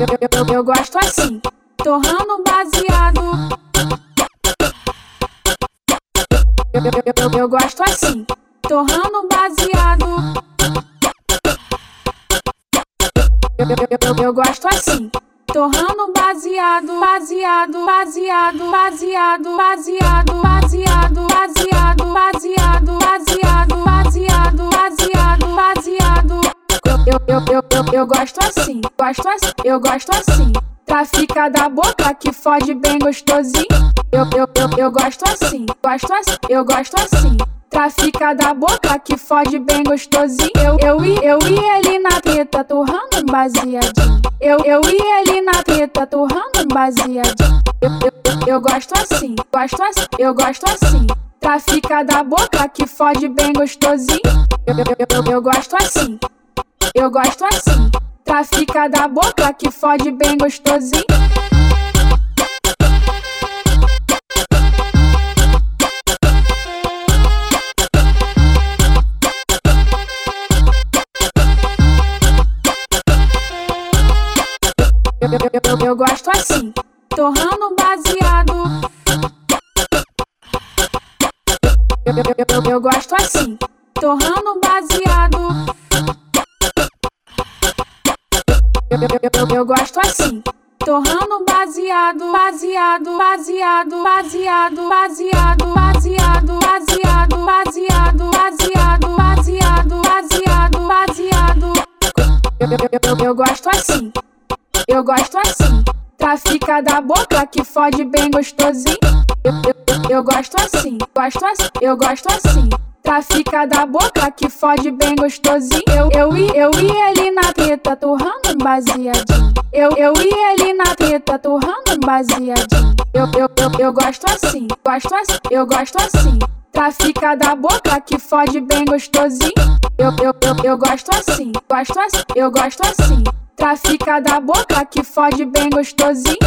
Eu, eu, gosto assim, torrando baseado. Eu, eu, eu gosto assim, torrando baseado. Eu, gosto assim, torrando assim. baseado, baseado, baseado, baseado, baseado, baseado, baseado. baseado. Eu, eu, eu, gosto assim, gosto assim, eu gosto assim. Trafica da boca que fode bem gostosinho. Eu, eu, eu, eu gosto assim, gosto assim, eu gosto assim. Trafica da boca que fode bem gostosinho. Eu, eu eu e ele na treta, torrando baseadinho. Eu, eu e ele na treta, torrando baseadinho. Eu, eu, eu, eu gosto assim, gosto assim, eu gosto assim. Trafica da boca que fode bem gostosinho. Eu, eu, eu, eu gosto assim, eu gosto assim. Trafica da boca que fode bem gostosinho. Eu, gosto assim, torrando baseado. Eu gosto assim, torrando baseado. Eu, eu, eu, gosto assim, torrando baseado, baseado, baseado, baseado, baseado, baseado, baseado, baseado, baseado, baseado, baseado, baseado. Eu, gosto assim, eu gosto assim. Trafica da boca que fode bem gostosinho. Eu, eu, gosto assim, gosto assim, eu gosto assim. Trafica da boca que fode bem gostosinho. Eu, eu e eu e ele na treta, torrando baseadinho. Eu, eu e ele na treta, torrando baseadinho. Eu, eu, eu, eu gosto assim, gosto assim, eu gosto assim. Trafica da boca que fode bem gostosinho. Eu, eu, eu, eu gosto assim, gosto assim, eu gosto assim. Trafica da boca que fode bem gostosinho.